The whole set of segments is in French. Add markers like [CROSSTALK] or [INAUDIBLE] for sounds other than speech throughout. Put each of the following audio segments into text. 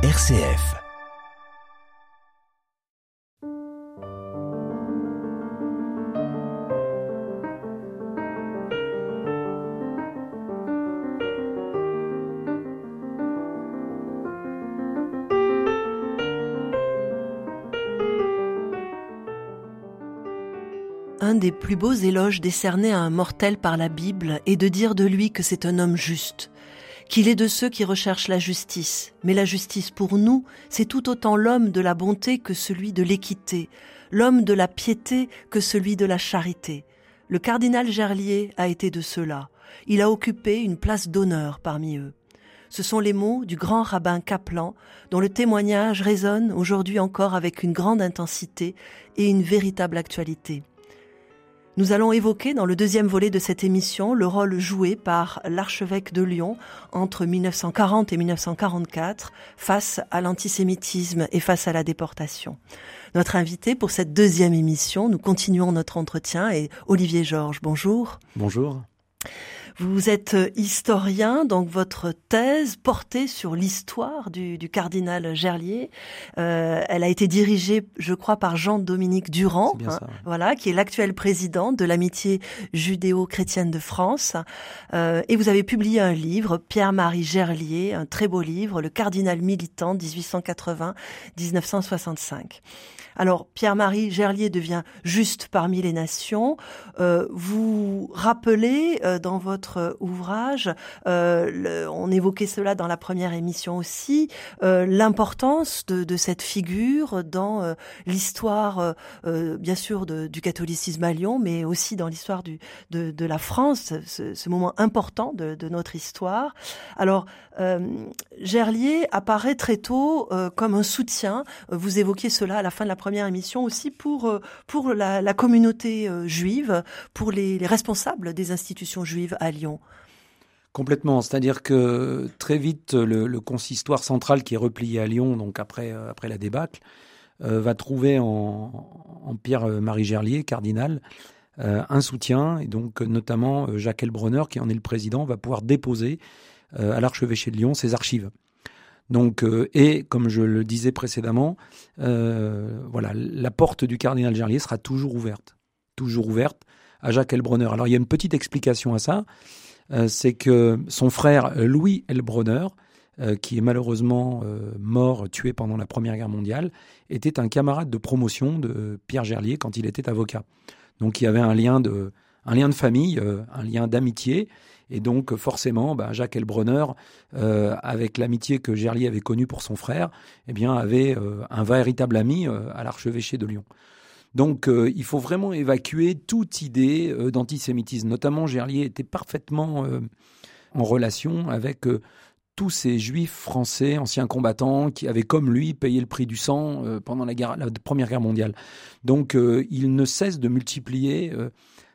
RCF. Un des plus beaux éloges décernés à un mortel par la Bible est de dire de lui que c'est un homme juste, qu'il est de ceux qui recherchent la justice. Mais la justice pour nous, c'est tout autant l'homme de la bonté que celui de l'équité, l'homme de la piété que celui de la charité. Le cardinal Gerlier a été de ceux-là. Il a occupé une place d'honneur parmi eux. Ce sont les mots du grand rabbin Kaplan, dont le témoignage résonne aujourd'hui encore avec une grande intensité et une véritable actualité. Nous allons évoquer dans le deuxième volet de cette émission le rôle joué par l'archevêque de Lyon entre 1940 et 1944 face à l'antisémitisme et face à la déportation. Notre invité pour cette deuxième émission, nous continuons notre entretien, est Olivier Georges. Bonjour. Bonjour. Vous êtes historien, donc votre thèse portait sur l'histoire du, du, cardinal Gerlier. Euh, elle a été dirigée, je crois, par Jean-Dominique Durand, hein, voilà, qui est l'actuel président de l'amitié judéo-chrétienne de France. Euh, et vous avez publié un livre, Pierre-Marie Gerlier, un très beau livre, Le cardinal militant 1880-1965. Alors, Pierre-Marie Gerlier devient juste parmi les nations. Euh, vous rappelez euh, dans votre ouvrage, euh, le, on évoquait cela dans la première émission aussi, l'importance de, cette figure dans l'histoire, bien sûr, du catholicisme à Lyon, mais aussi dans l'histoire de, la France, ce, moment important de, de, notre histoire. Alors, Gerlier apparaît très tôt comme un soutien. Vous évoquiez cela à la fin de la première émission aussi pour pour la, communauté juive, pour les, les responsables des institutions juives à Lyon. Complètement, c'est-à-dire que très vite le, le, consistoire central qui est replié à Lyon, donc après euh, après la débâcle, euh, va trouver en, Pierre-Marie Gerlier, cardinal, euh, un soutien, et donc notamment Jacques Elbronner, qui en est le président, va pouvoir déposer à l'archevêché de Lyon ses archives. Donc, euh, et comme je le disais précédemment, euh, voilà, la porte du cardinal Gerlier sera toujours ouverte, toujours ouverte à Jacques Elbronner. Alors, il y a une petite explication à ça, euh, c'est que son frère Louis Elbronner, qui est malheureusement mort, tué pendant la Première Guerre mondiale, était un camarade de promotion de Pierre Gerlier quand il était avocat. Donc, il y avait un lien de, un lien de famille, un lien d'amitié. Et donc, forcément, bah, Jacques Elbronner, euh, avec l'amitié que Gerlier avait connue pour son frère, eh bien, avait euh, un véritable ami euh, à l'archevêché de Lyon. Donc, euh, il faut vraiment évacuer toute idée euh, d'antisémitisme. Notamment, Gerlier était parfaitement euh, en relation avec tous ces juifs français, anciens combattants, qui avaient comme lui payé le prix du sang pendant la, Première Guerre mondiale. Donc, il ne cesse de multiplier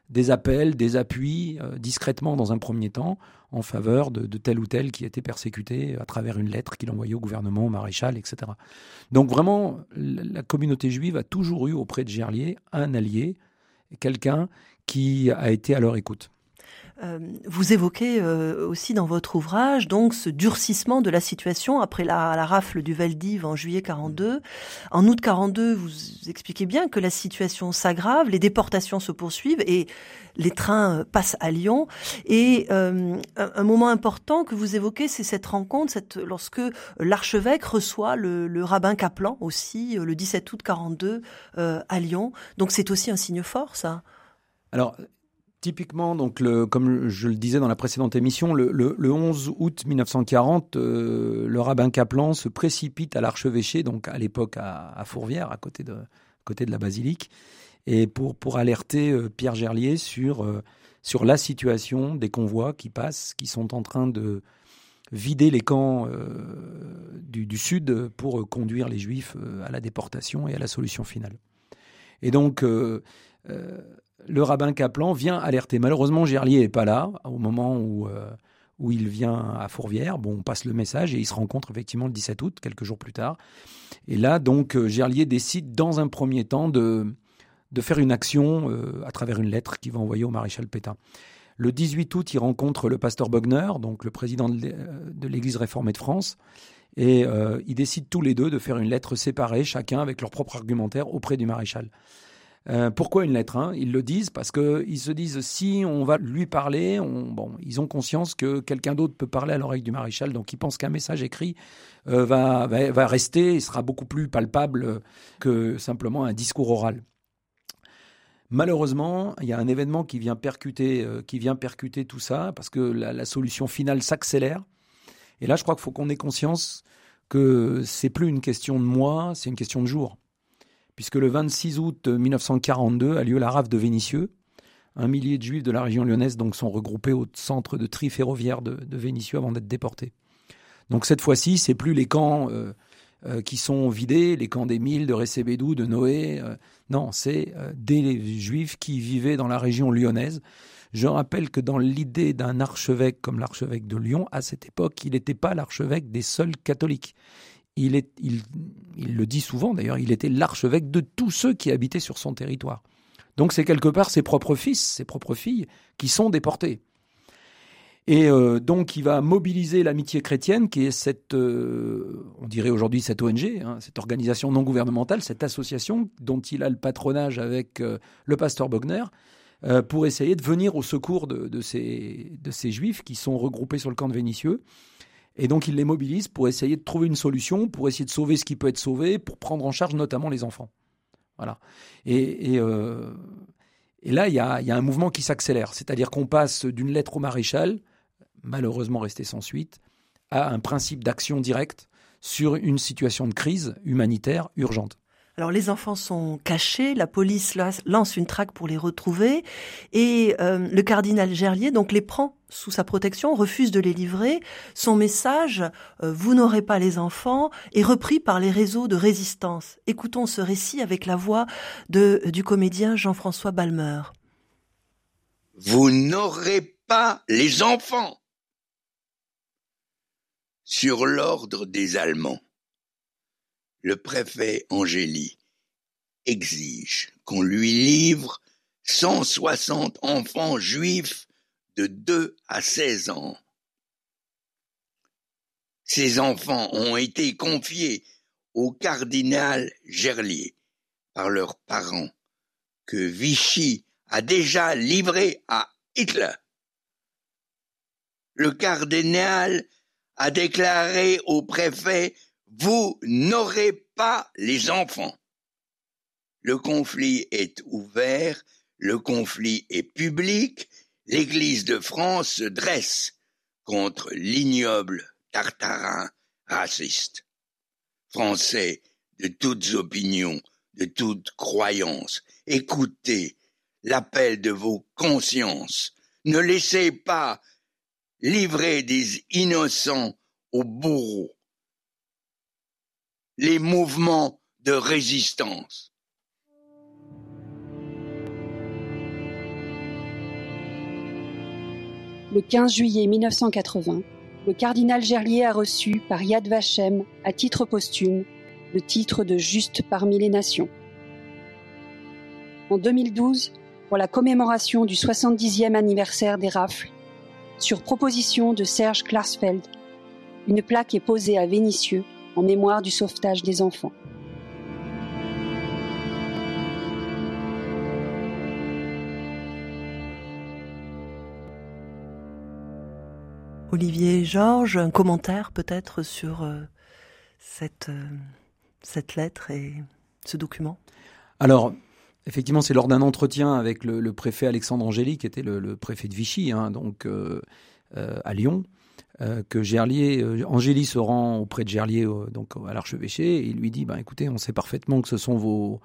des appels, des appuis, euh, discrètement dans un premier temps, en faveur de, de, tel ou tel qui était persécuté à travers une lettre qu'il envoyait au gouvernement, au maréchal, etc. Donc vraiment, la communauté juive a toujours eu auprès de Gerlier un allié, quelqu'un qui a été à leur écoute. Euh, vous évoquez euh, aussi dans votre ouvrage donc ce durcissement de la situation après la, la, rafle du Veldiv en juillet 42. En août 42, vous expliquez bien que la situation s'aggrave, les déportations se poursuivent et les trains euh, passent à Lyon. Et euh, un, un, moment important que vous évoquez, c'est cette rencontre, cette, lorsque l'archevêque reçoit le, le, rabbin Kaplan aussi le 17 août 42 euh, à Lyon. Donc c'est aussi un signe fort, ça? Alors, Typiquement, donc comme je le disais dans la précédente émission, le, le, le 11 août 1940, euh, le rabbin Kaplan se précipite à l'archevêché, donc à l'époque à, à, Fourvière, à côté de, côté de la basilique, et pour, pour alerter euh, Pierre Gerlier sur, euh, sur la situation des convois qui passent, qui sont en train de vider les camps du, sud pour conduire les juifs à la déportation et à la solution finale. Et donc, le rabbin Kaplan vient alerter. Malheureusement, Gerlier n'est pas là au moment où, euh, où il vient à Fourvière. Bon, on passe le message et ils se rencontrent effectivement le 17 août, quelques jours plus tard. Et là, donc, euh, Gerlier décide dans un premier temps de, de faire une action euh, à travers une lettre qu'il va envoyer au maréchal Pétain. Le 18 août, il rencontre le pasteur Bogner, donc le président de l'Église réformée de France. Et euh, ils décident tous les deux de faire une lettre séparée, chacun avec leur propre argumentaire auprès du maréchal. Euh, pourquoi une lettre hein? Ils le disent parce qu'ils se disent si on va lui parler, bon, ils ont conscience que quelqu'un d'autre peut parler à l'oreille du maréchal, donc ils pensent qu'un message écrit euh, va, va, rester et sera beaucoup plus palpable que simplement un discours oral. Malheureusement, il y a un événement qui vient percuter, euh, qui vient percuter tout ça parce que la, la solution finale s'accélère. Et là, je crois qu'il faut qu'on ait conscience que c'est plus une question de mois, c'est une question de jours puisque le 26 août 1942 a lieu la rafle de Vénissieux. Un millier de juifs de la région lyonnaise donc sont regroupés au centre de tri ferroviaire de, Vénissieux avant d'être déportés. Donc cette fois-ci, c'est plus les camps euh, euh, qui sont vidés, les camps d'Émile, de Récébédou, de Noé. Euh, non, c'est des juifs qui vivaient dans la région lyonnaise. Je rappelle que dans l'idée d'un archevêque comme l'archevêque de Lyon, à cette époque, il n'était pas l'archevêque des seuls catholiques il, le dit souvent d'ailleurs, il était l'archevêque de tous ceux qui habitaient sur son territoire. Donc c'est quelque part ses propres fils, ses propres filles qui sont déportés. Et euh, donc il va mobiliser l'amitié chrétienne, qui est cette, euh, on dirait aujourd'hui cette ONG, hein, cette organisation non gouvernementale, cette association dont il a le patronage avec euh, le pasteur Bogner, pour essayer de venir au secours de, de, ces, de ces juifs qui sont regroupés sur le camp de Vénitieux et donc, il les mobilise pour essayer de trouver une solution, pour essayer de sauver ce qui peut être sauvé, pour prendre en charge notamment les enfants. Voilà. Et, euh, là, il y a, un mouvement qui s'accélère. C'est-à-dire qu'on passe d'une lettre au maréchal, malheureusement restée sans suite, à un principe d'action directe sur une situation de crise humanitaire urgente. Alors les enfants sont cachés, la police lance une traque pour les retrouver et euh, le cardinal Gerlier donc les prend sous sa protection, refuse de les livrer. Son message euh, Vous n'aurez pas les enfants est repris par les réseaux de résistance. Écoutons ce récit avec la voix de, du comédien Jean-François Balmer. Vous n'aurez pas les enfants sur l'ordre des Allemands le préfet Angéli exige qu'on lui livre 160 enfants juifs de 2 à 16 ans. Ces enfants ont été confiés au cardinal Gerlier par leurs parents que Vichy a déjà livré à Hitler. Le cardinal a déclaré au préfet vous n'aurez pas les enfants. Le conflit est ouvert, le conflit est public, l'Église de France se dresse contre l'ignoble tartarin raciste. Français de toutes opinions, de toutes croyances, écoutez l'appel de vos consciences. Ne laissez pas livrer des innocents aux bourreaux les mouvements de résistance. Le 15 juillet 1980, le cardinal Gerlier a reçu par Yad Vashem, à titre posthume, le titre de Juste parmi les nations. En 2012, pour la commémoration du 70e anniversaire des rafles, sur proposition de Serge Klarsfeld, une plaque est posée à Vénissieux en mémoire du sauvetage des enfants. Olivier Georges, un commentaire peut-être sur euh, cette, euh, cette lettre et ce document? Alors, effectivement, c'est lors d'un entretien avec le, préfet Alexandre Angéli, qui était le, préfet de Vichy, hein, donc euh, à Lyon, euh, que Gerlier, euh, Angélie se rend auprès de Gerlier donc à l'archevêché et il lui dit ben écoutez, on sait parfaitement que ce sont vos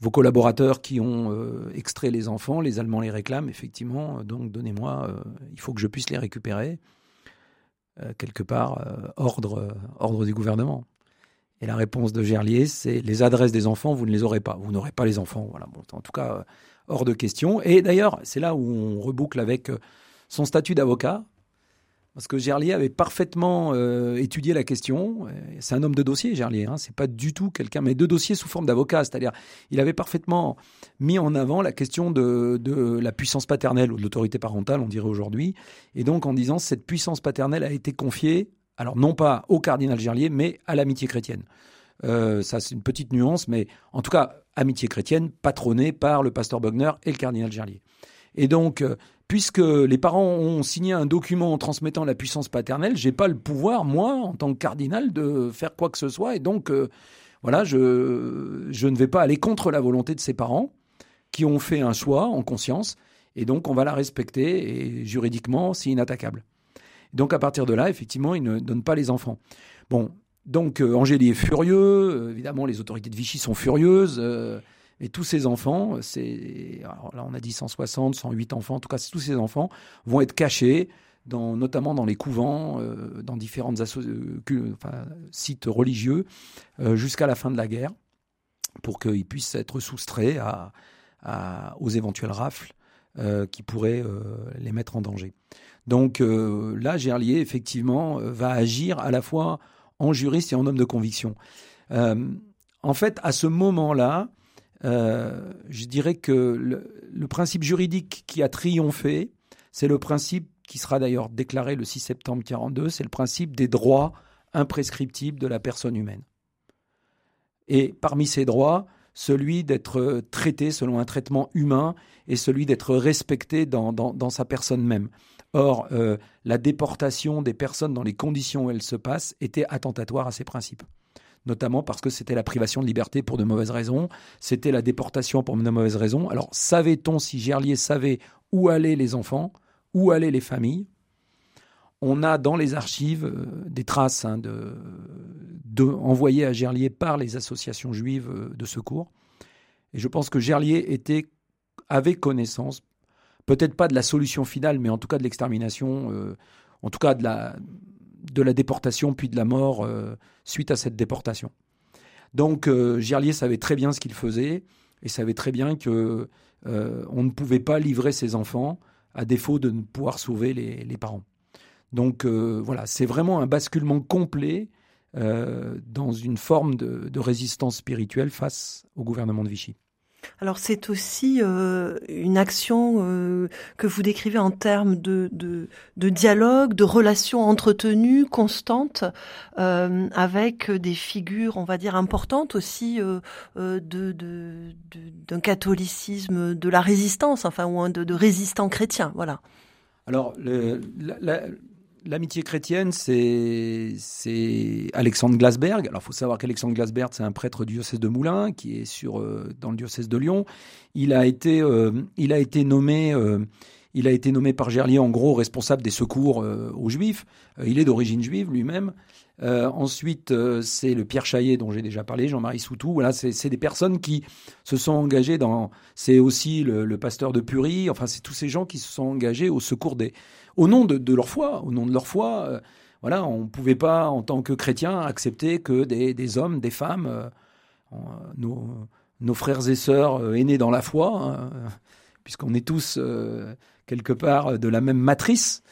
vos collaborateurs qui ont euh, extrait les enfants, les Allemands les réclament effectivement, donc donnez-moi, il faut que je puisse les récupérer quelque part ordre ordre du gouvernement. Et la réponse de Gerlier, c'est les adresses des enfants, vous ne les aurez pas, vous n'aurez pas les enfants, voilà. En tout cas, hors de question. Et d'ailleurs, c'est là où on reboucle avec son statut d'avocat, parce que Gerlier avait parfaitement euh, étudié la question. C'est un homme de dossier, Gerlier. Hein. C'est pas du tout quelqu'un, mais de dossier sous forme d'avocat. C'est-à-dire, il avait parfaitement mis en avant la question de, la puissance paternelle ou de l'autorité parentale, on dirait aujourd'hui. Et donc, en disant cette puissance paternelle a été confiée Alors non pas au cardinal Gerlier, mais à l'amitié chrétienne. Euh, ça, c'est une petite nuance, mais en tout cas, amitié chrétienne patronnée par le pasteur Bogner et le cardinal Gerlier. Et donc, euh, puisque les parents ont signé un document en transmettant la puissance paternelle, j'ai pas le pouvoir, moi, en tant que cardinal, de faire quoi que ce soit. Et donc, euh, voilà, je, je ne vais pas aller contre la volonté de ses parents qui ont fait un choix en conscience. Et donc, on va la respecter et juridiquement, c'est inattaquable. Donc, à partir de là, effectivement, ils ne donnent pas les enfants. Bon, donc euh, Angélie est furieux, euh, évidemment les autorités de Vichy sont furieuses, et tous ces enfants, là on a dit 160, 108 enfants, en tout cas tous ces enfants vont être cachés, notamment dans les couvents, dans différents sites religieux, jusqu'à la fin de la guerre, pour qu'ils puissent être soustraits aux éventuelles rafles qui pourraient les mettre en danger. Donc là, Gerlier, effectivement, va agir à la fois en juriste et en homme de conviction. Euh, en fait, à ce moment-là, euh, je dirais que le, principe juridique qui a triomphé, c'est le principe qui sera d'ailleurs déclaré le 6 septembre 1942, c'est le principe des droits imprescriptibles de la personne humaine. Et parmi ces droits, celui d'être traité selon un traitement humain et celui d'être respecté dans, dans, sa personne même. Or, euh, la déportation des personnes dans les conditions où elles se passent était attentatoire à ces principes notamment parce que c'était la privation de liberté pour de mauvaises raisons, c'était la déportation pour de mauvaises raisons. Alors, savait-on si Gerlier savait où allaient les enfants, où allaient les familles? On a dans les archives euh, des traces hein, envoyées à Gerlier par les associations juives euh, de secours. Et je pense que Gerlier était, avait connaissance, peut-être pas de la solution finale, mais en tout cas de l'extermination, euh, en tout cas de la, de la déportation puis de la mort euh, suite à cette déportation. Donc euh, Gerlier savait très bien ce qu'il faisait et savait très bien que on ne pouvait pas livrer ses enfants à défaut de ne pouvoir sauver les, parents. Donc voilà, c'est vraiment un basculement complet dans une forme de résistance spirituelle face au gouvernement de Vichy. Alors c'est aussi euh, une action euh, que vous décrivez en termes de, dialogue, de relations entretenues, constantes, euh, avec des figures, on va dire, importantes aussi de, d'un catholicisme, de la résistance, enfin, ou de, de résistants chrétiens, voilà. Alors, le, L'amitié chrétienne, c'est Alexandre Glasberg. Alors, il faut savoir qu'Alexandre Glasberg, c'est un prêtre du diocèse de Moulins, qui est sur, euh, dans le diocèse de Lyon. Il a été, euh, il a été nommé, euh, il a été nommé par Gerlier, en gros, responsable des secours aux Juifs. il est d'origine juive lui-même. ensuite, c'est le Pierre Chaillet dont j'ai déjà parlé, Jean-Marie Soutou. Voilà, c'est des personnes qui se sont engagées dans. C'est aussi le, pasteur de Purie. Enfin, c'est tous ces gens qui se sont engagés au secours des au nom de, leur foi, au nom de leur foi. Euh, voilà, on ne pouvait pas, en tant que chrétien, accepter que des, hommes, des femmes, euh, nos, frères et sœurs euh, aînés dans la foi, hein, puisqu'on est tous quelque part de la même matrice,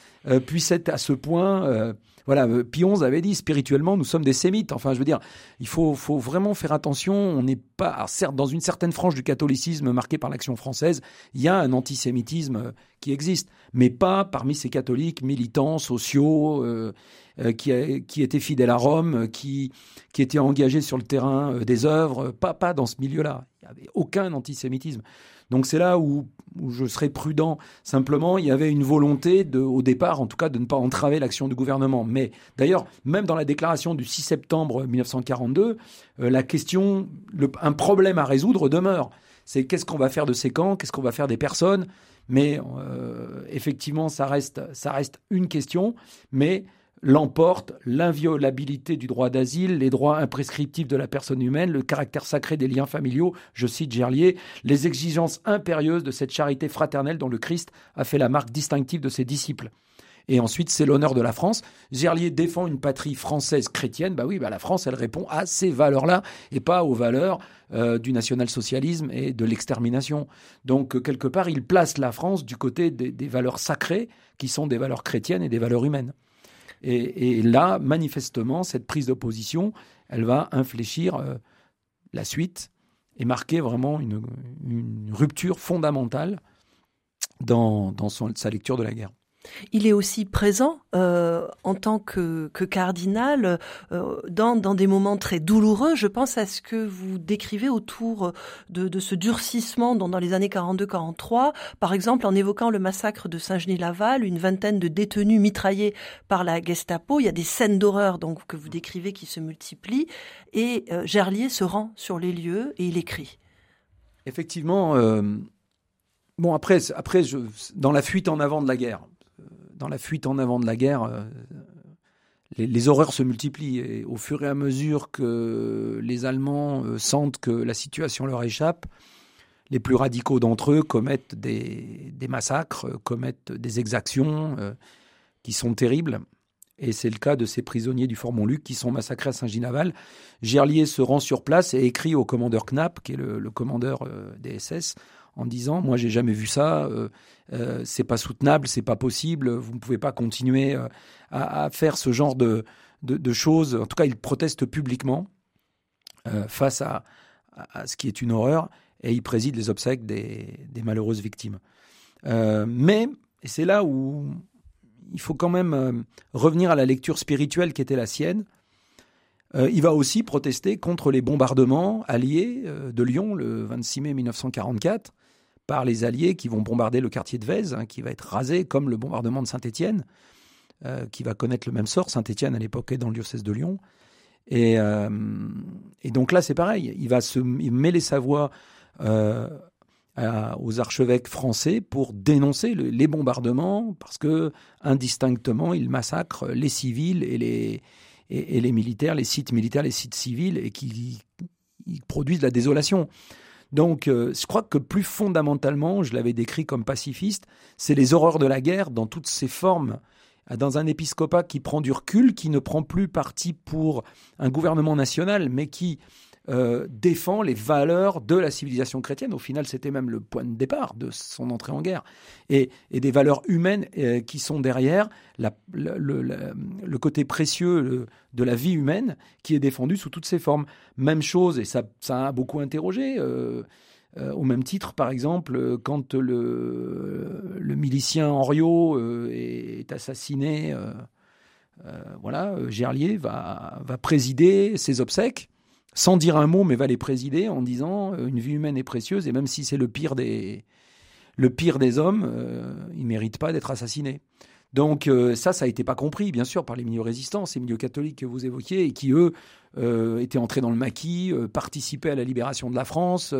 puissent être à ce point voilà, euh, Pion avait dit spirituellement, nous sommes des sémites. Enfin, je veux dire, il faut, vraiment faire attention. On n'est pas, certes, dans une certaine frange du catholicisme marquée par l'action française, il y a un antisémitisme euh, qui existe, mais pas parmi ces catholiques militants, sociaux, euh, qui, qui étaient fidèles à Rome, qui, qui étaient engagés sur le terrain des œuvres, pas, pas dans ce milieu-là. Il n'y avait aucun antisémitisme. Donc c'est là où, je serais prudent. Simplement, il y avait une volonté, de, au départ en tout cas, de ne pas entraver l'action du gouvernement. Mais d'ailleurs, même dans la déclaration du 6 septembre 1942, euh, la question, un problème à résoudre demeure. C'est qu'est-ce qu'on va faire de ces camps, qu'est-ce qu'on va faire des personnes? Mais euh, effectivement, ça reste, ça reste une question. Mais l'emporte l'inviolabilité du droit d'asile, les droits imprescriptifs de la personne humaine, le caractère sacré des liens familiaux, je cite Gerlier, les exigences impérieuses de cette charité fraternelle dont le Christ a fait la marque distinctive de ses disciples. Et ensuite, c'est l'honneur de la France. Gerlier défend une patrie française chrétienne. Bah oui, bah la France, elle répond à ces valeurs-là et pas aux valeurs euh, du national-socialisme et de l'extermination. Donc, quelque part, il place la France du côté des valeurs sacrées qui sont des valeurs chrétiennes et des valeurs humaines. Et, là, manifestement, cette prise d'opposition, elle va infléchir euh, la suite et marquer vraiment une, rupture fondamentale dans, sa lecture de la guerre. Il est aussi présent euh, en tant que, cardinal euh, dans, des moments très douloureux. Je pense à ce que vous décrivez autour de, ce durcissement dans, les années 42-43, par exemple en évoquant le massacre de Saint-Genis-Laval, une vingtaine de détenus mitraillés par la Gestapo. Il y a des scènes d'horreur donc que vous décrivez qui se multiplient et euh, Gerlier se rend sur les lieux et il écrit. Effectivement. Bon, après, après dans la fuite en avant de la guerre, dans la fuite en avant de la guerre, euh, les, horreurs se multiplient. Et au fur et à mesure que les Allemands euh, sentent que la situation leur échappe, les plus radicaux d'entre eux commettent des, massacres, euh, commettent des exactions qui sont terribles. Et c'est le cas de ces prisonniers du Fort Montluc qui sont massacrés à Saint-Ginaval. Gerlier se rend sur place et écrit au commandeur Knapp, qui est le, commandeur des SS, en disant moi j'ai jamais vu ça, euh, euh, c'est pas soutenable, c'est pas possible, vous ne pouvez pas continuer euh, à, faire ce genre de, choses. En tout cas, il proteste publiquement face à, ce qui est une horreur et il préside les obsèques des, des malheureuses victimes. mais et c'est là où il faut quand même revenir à la lecture spirituelle qui était la sienne. il va aussi protester contre les bombardements alliés de Lyon le 26 mai 1944 par les Alliés qui vont bombarder le quartier de Vèze, hein, qui va être rasé comme le bombardement de Saint-Étienne, euh, qui va connaître le même sort. Saint-Étienne, à l'époque, est dans le diocèse de Lyon. Et, euh, donc là, c'est pareil. Il va se mêler sa voix euh, aux archevêques français pour dénoncer les bombardements, parce que indistinctement, ils massacrent les civils et les, et, les militaires, les sites militaires, les sites civils, et qui produisent de la désolation. Donc, euh, je crois que plus fondamentalement, je l'avais décrit comme pacifiste, c'est les horreurs de la guerre dans toutes ses formes. Dans un épiscopat qui prend du recul, qui ne prend plus parti pour un gouvernement national, mais qui euh, défend les valeurs de la civilisation chrétienne. Au final, c'était même le point de départ de son entrée en guerre. Et, des valeurs humaines euh, qui sont derrière le, côté précieux de la vie humaine qui est défendu sous toutes ses formes. Même chose, et ça, ça a beaucoup interrogé. Euh, au même titre, par exemple, quand le, milicien Henriot est assassiné, voilà, Gerlier va présider ses obsèques sans dire un mot, mais va les présider en disant euh, une vie humaine est précieuse et même si c'est le pire des hommes, euh, il mérite pas d'être assassiné. Donc euh, ça, ça a été pas compris, bien sûr, par les milieux résistants, ces milieux catholiques que vous évoquiez, et qui, eux, étaient entrés dans le maquis, participaient à la libération de la France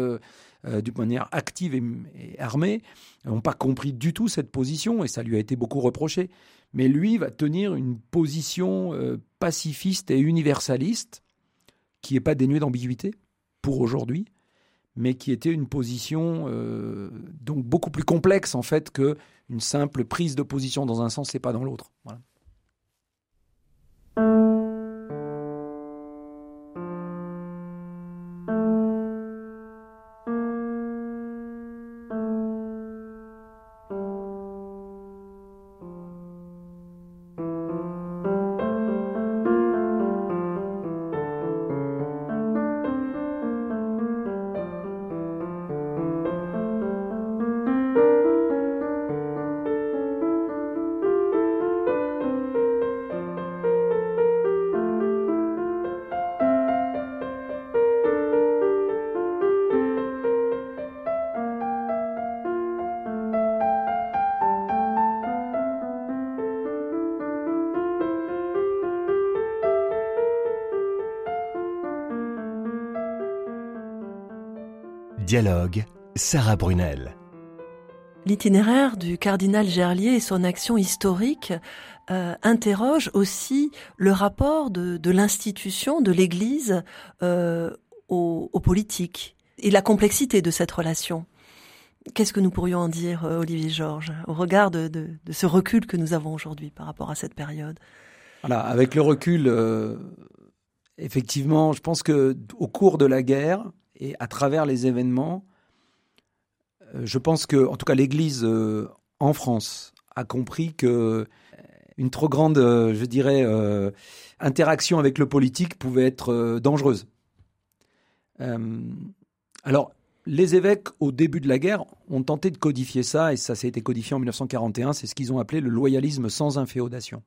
d'une manière active et, et armée, n'ont pas compris du tout cette position, et ça lui a été beaucoup reproché. Mais lui va tenir une position pacifiste et universaliste, qui n'est pas dénué d'ambiguïté pour aujourd'hui, mais qui était une position euh, donc beaucoup plus complexe en fait que une simple prise de position dans un sens et pas dans l'autre. Dialogue, Sarah Brunel. L'itinéraire du cardinal Gerlier et son action historique euh, interroge aussi le rapport de, l'institution, de l'Église euh, aux, politiques et la complexité de cette relation. Qu'est-ce que nous pourrions en dire, euh, Olivier Georges, au regard de, ce recul que nous avons aujourd'hui par rapport à cette période? Voilà, avec le recul, effectivement, je pense que au cours de la guerre, et à travers les événements, euh, je pense que, en tout cas, l'Église euh, en France a compris que euh, une trop grande, je dirais, interaction avec le politique pouvait être dangereuse. alors, les évêques, au début de la guerre, ont tenté de codifier ça, et ça s'est été codifié en 1941, c'est ce qu'ils ont appelé le loyalisme sans inféodation.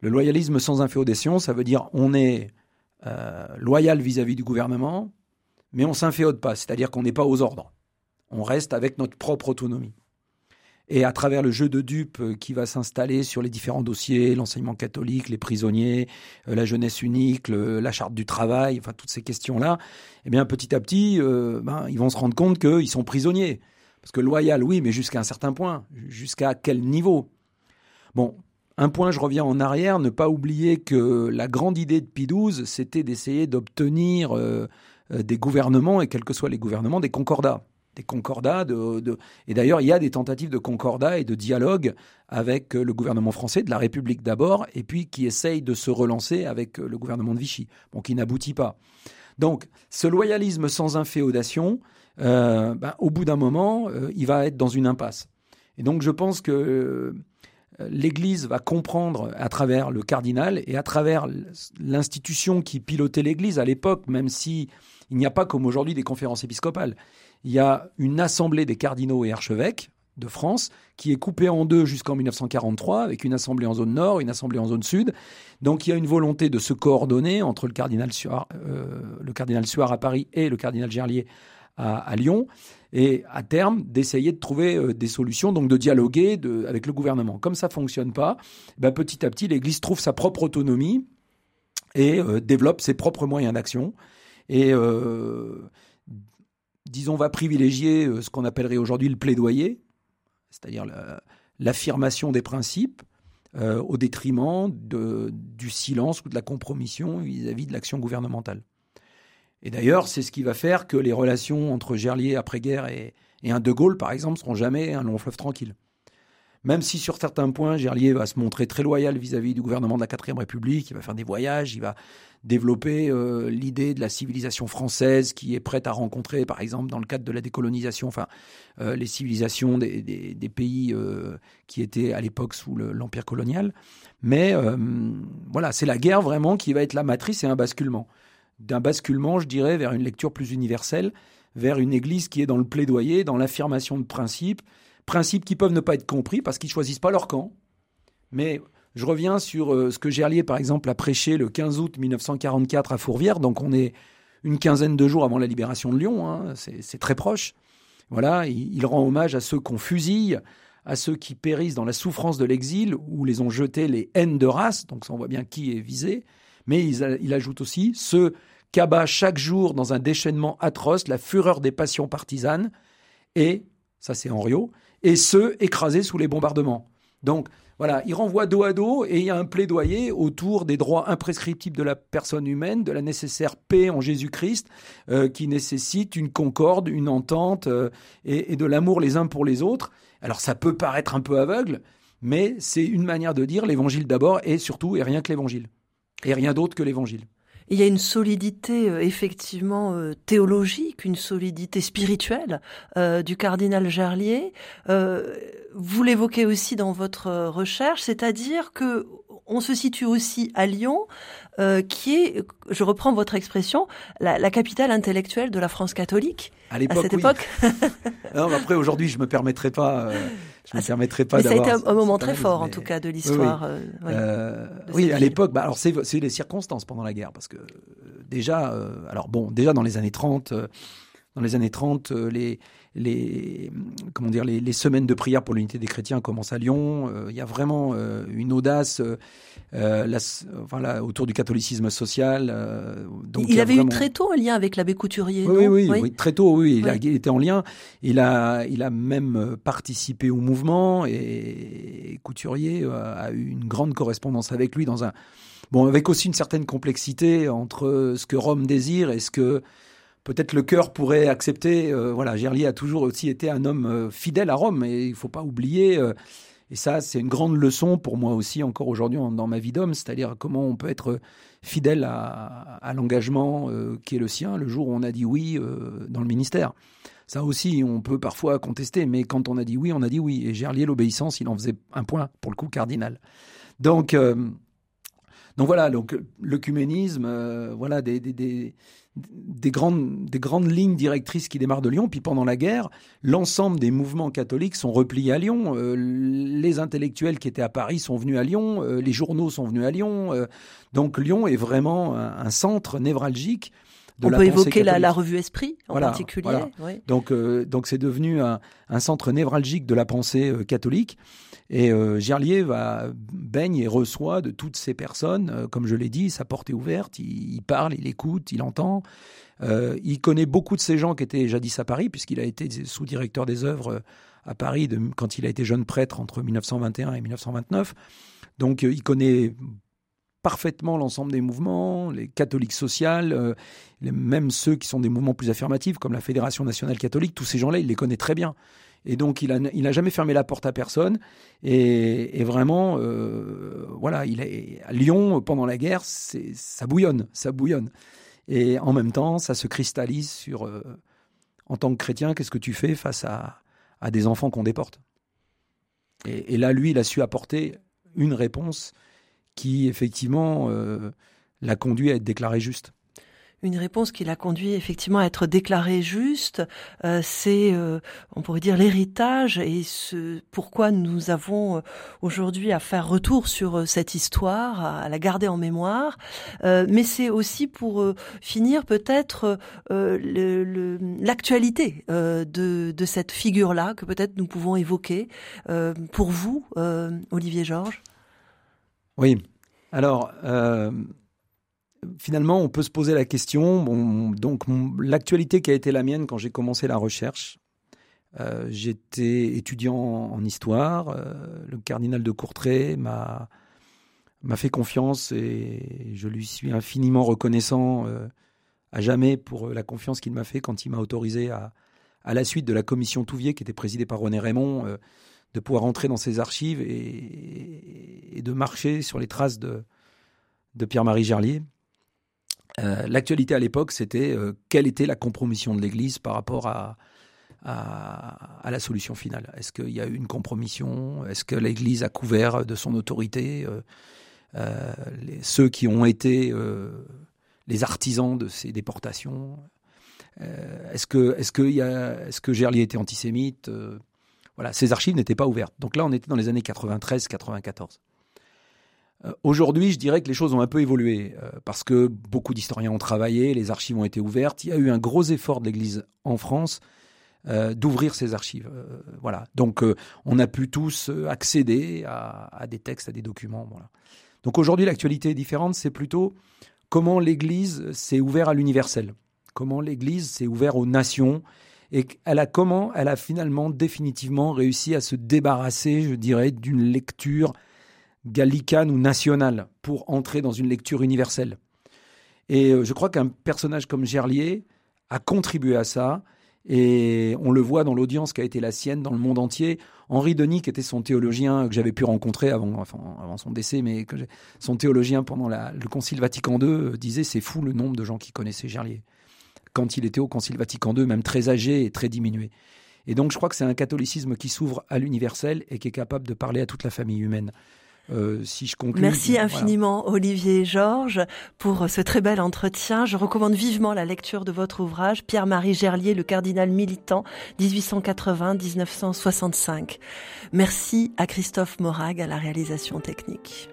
Le loyalisme sans inféodation, ça veut dire on est loyal vis-à-vis du gouvernement, mais on ne s'inféode pas, c'est-à-dire qu'on n'est pas aux ordres. On reste avec notre propre autonomie. Et à travers le jeu de dupes euh, qui va s'installer sur les différents dossiers, l'enseignement catholique, les prisonniers, euh, la jeunesse unique, la charte du travail, enfin toutes ces questions-là, eh bien petit à petit, euh, ben, ils vont se rendre compte qu'ils sont prisonniers. Parce que loyal, oui, mais jusqu'à un certain point. Jusqu'à quel niveau? Bon, un point, je reviens en arrière, ne pas oublier que la grande idée de XII, c'était d'essayer d'obtenir des gouvernements, et quels que soient les gouvernements, des concordats des concordats. De, Et d'ailleurs, il y a des tentatives de concordat et de dialogue avec euh, le gouvernement français, de la République d'abord, et puis qui essaye de se relancer avec euh, le gouvernement de Vichy, bon, qui n'aboutit pas. Donc, ce loyalisme sans inféodation, euh, ben, au bout d'un moment, il va être dans une impasse. Et donc, je pense que l'Église va comprendre à travers le cardinal et à travers l'institution qui pilotait l'Église à l'époque, même si il n'y a pas comme aujourd'hui des conférences épiscopales il y a une assemblée des cardinaux et archevêques de France qui est coupée en deux jusqu'en 1943 avec une assemblée en zone nord, une assemblée en zone sud. Donc il y a une volonté de se coordonner entre le cardinal Suard, euh, à Paris et le cardinal Gerlier à, Lyon et à terme d'essayer de trouver euh, des solutions, donc de dialoguer avec le gouvernement. Comme ça fonctionne pas, ben, petit à petit l'Église trouve sa propre autonomie et euh, développe ses propres moyens d'action. Et disons, va privilégier euh, ce qu'on appellerait aujourd'hui le plaidoyer, c'est-à-dire l'affirmation des principes, euh, au détriment du silence ou de la compromission vis-à-vis de l'action gouvernementale. Et d'ailleurs, c'est ce qui va faire que les relations entre Gerlier après-guerre et, et, un De Gaulle, par exemple, seront jamais un long fleuve tranquille. Même si sur certains points, Gerlier va se montrer très loyal vis-à-vis -vis du gouvernement de la 4 République, il va faire des voyages, il va développer euh, l'idée de la civilisation française qui est prête à rencontrer, par exemple, dans le cadre de la décolonisation, enfin, euh, les civilisations des, des, pays euh, qui étaient à l'époque sous l'empire colonial. Mais voilà, c'est la guerre vraiment qui va être la matrice et un basculement. D'un basculement, je dirais, vers une lecture plus universelle, vers une Église qui est dans le plaidoyer, dans l'affirmation de principes, principes qui peuvent ne pas être compris parce qu'ils choisissent pas leur camp. Mais je reviens sur euh, ce que Gerlier, par exemple, a prêché le 15 août 1944 à Fourvière. Donc, on est une quinzaine de jours avant la libération de Lyon. Hein. c'est très proche. Voilà, il, rend hommage à ceux qu'on fusille, à ceux qui périssent dans la souffrance de l'exil, où les ont jetés les haines de race. Donc, ça, on voit bien qui est visé. Mais il, il ajoute aussi ceux qu'abat chaque jour dans un déchaînement atroce la fureur des passions partisanes. Et, ça c'est Henriot, et ceux écrasés sous les bombardements. Donc, voilà, il renvoie dos à dos et il y a un plaidoyer autour des droits imprescriptibles de la personne humaine, de la nécessaire paix en Jésus-Christ, euh, qui nécessite une concorde, une entente euh, et, de l'amour les uns pour les autres. Alors ça peut paraître un peu aveugle, mais c'est une manière de dire l'évangile d'abord et surtout et rien que l'évangile. Et rien d'autre que l'évangile. Il y a une solidité euh, effectivement euh, théologique, une solidité spirituelle euh, du cardinal Gerlier. vous l'évoquez aussi dans votre recherche, c'est-à-dire que on se situe aussi à Lyon, qui est, je reprends votre expression, la, capitale intellectuelle de la France catholique. À, l'époque, cette époque. [LAUGHS] non, mais après aujourd'hui, je me permettrai pas. Je me ah, permettrai pas Mais ça a été un, moment très fort, en tout cas, de l'histoire. Oui, euh, oui. Euh, à l'époque, bah, alors c'est les circonstances pendant la guerre, parce que euh, déjà, alors bon, déjà dans les années 30, dans les années 30, les, les, comment dire, les, semaines de prière pour l'unité des chrétiens commencent à Lyon. Il y a vraiment une audace autour du catholicisme social. donc il, avait eu très tôt un lien avec l'abbé Couturier. Oui, oui, oui, très tôt, oui, il, était en lien. Il a, il a même participé au mouvement et Couturier a eu une grande correspondance avec lui dans un bon, avec aussi une certaine complexité entre ce que Rome désire et ce que peut-être le cœur pourrait accepter. Euh, voilà, Gerlier a toujours aussi été un homme euh, fidèle à Rome, et il faut pas oublier. Euh, et ça, c'est une grande leçon pour moi aussi, encore aujourd'hui dans ma vie d'homme, c'est-à-dire comment on peut être fidèle à, l'engagement qui est le sien le jour où on a dit oui dans le ministère. Ça aussi, on peut parfois contester, mais quand on a dit oui, on a dit oui. Et Gerlier, l'obéissance, il en faisait un point, pour le coup, cardinal. Donc, Donc voilà, donc l'œcuménisme, euh, voilà des, des, des, des, grandes, des grandes lignes directrices qui démarrent de Lyon. Puis pendant la guerre, l'ensemble des mouvements catholiques sont repliés à Lyon. Euh, les intellectuels qui étaient à Paris sont venus à Lyon, euh, les journaux sont venus à Lyon. donc Lyon est vraiment un, centre névralgique. De On la peut évoquer la, la, revue Esprit en particulier. Donc, donc c'est devenu un, un, centre névralgique de la pensée catholique. Et euh, Gerlier va, baigne et reçoit de toutes ces personnes, euh, comme je l'ai dit, sa porte est ouverte, il, parle, il écoute, il entend. Euh, il connaît beaucoup de ces gens qui étaient jadis à Paris, puisqu'il a été sous-directeur des œuvres à Paris de, quand il a été jeune prêtre entre 1921 et 1929. Donc il connaît parfaitement l'ensemble des mouvements, les catholiques sociales, même ceux qui sont des mouvements plus affirmatifs, comme la Fédération nationale catholique, tous ces gens-là, il les connaît très bien. Et donc, il n'a il jamais fermé la porte à personne. Et, vraiment, euh, voilà, il est à Lyon pendant la guerre, ça bouillonne, ça bouillonne. Et en même temps, ça se cristallise sur, euh, en tant que chrétien, qu'est-ce que tu fais face à, à des enfants qu'on déporte? Et, là, lui, il a su apporter une réponse qui, effectivement, euh, l'a conduit à être déclaré juste une réponse qui l'a conduit effectivement à être déclaré juste. Euh, c'est, euh, on pourrait dire, l'héritage et ce pourquoi nous avons aujourd'hui à faire retour sur cette histoire, à, la garder en mémoire. mais c'est aussi pour finir peut-être l'actualité de, de cette figure-là que peut-être nous pouvons évoquer. pour vous, Olivier Georges Oui. Alors, finalement, on peut se poser la question. Donc, l'actualité qui a été la mienne quand j'ai commencé la recherche, euh, j'étais étudiant en, histoire. Euh, le cardinal de Courtrai m'a fait confiance et je lui suis infiniment reconnaissant euh, à jamais pour la confiance qu'il m'a fait quand il m'a autorisé à, à la suite de la commission Touvier qui était présidée par René Raymond de pouvoir entrer dans ses archives et, de marcher sur les traces de, de Pierre-Marie Gerlier. Euh, l'actualité à l'époque, c'était euh, quelle était la compromission de l'Église par rapport à, à, la solution finale? Est-ce qu'il y a eu une compromission? Est-ce que l'Église a couvert de son autorité? Euh, ceux qui ont été les artisans de ces déportations? Est-ce que, a, est-ce que Gerlier était antisémite? Voilà, ces archives n'étaient pas ouvertes. Donc là, on était dans les années 93-94. Euh, aujourd'hui, je dirais que les choses ont un peu évolué euh, parce que beaucoup d'historiens ont travaillé, les archives ont été ouvertes. Il y a eu un gros effort de l'Église en France euh, d'ouvrir ces archives. voilà. Donc, on a pu tous accéder à, des textes, à des documents. Donc aujourd'hui, l'actualité est différente. C'est plutôt comment l'Église s'est ouverte à l'universel, comment l'Église s'est ouverte aux nations et elle a comment? Elle a finalement définitivement réussi à se débarrasser, je dirais, d'une lecture gallicane ou nationale pour entrer dans une lecture universelle. Et euh, je crois qu'un personnage comme Gerlier a contribué à ça. Et on le voit dans l'audience qui a été la sienne dans le monde entier. Henri Denis, qui était son théologien que j'avais pu rencontrer avant, son décès, mais que son théologien pendant le Concile Vatican II euh, disait c'est fou le nombre de gens qui connaissaient Gerlier. Quand il était au Concile Vatican II, même très âgé et très diminué. Et donc je crois que c'est un catholicisme qui s'ouvre à l'universel et qui est capable de parler à toute la famille humaine. Euh, si je conclue. Merci infiniment Olivier et Georges pour ce très bel entretien. Je recommande vivement la lecture de votre ouvrage Pierre-Marie Gerlier, le cardinal militant 1880-1965. Merci à Christophe Morag à la réalisation technique.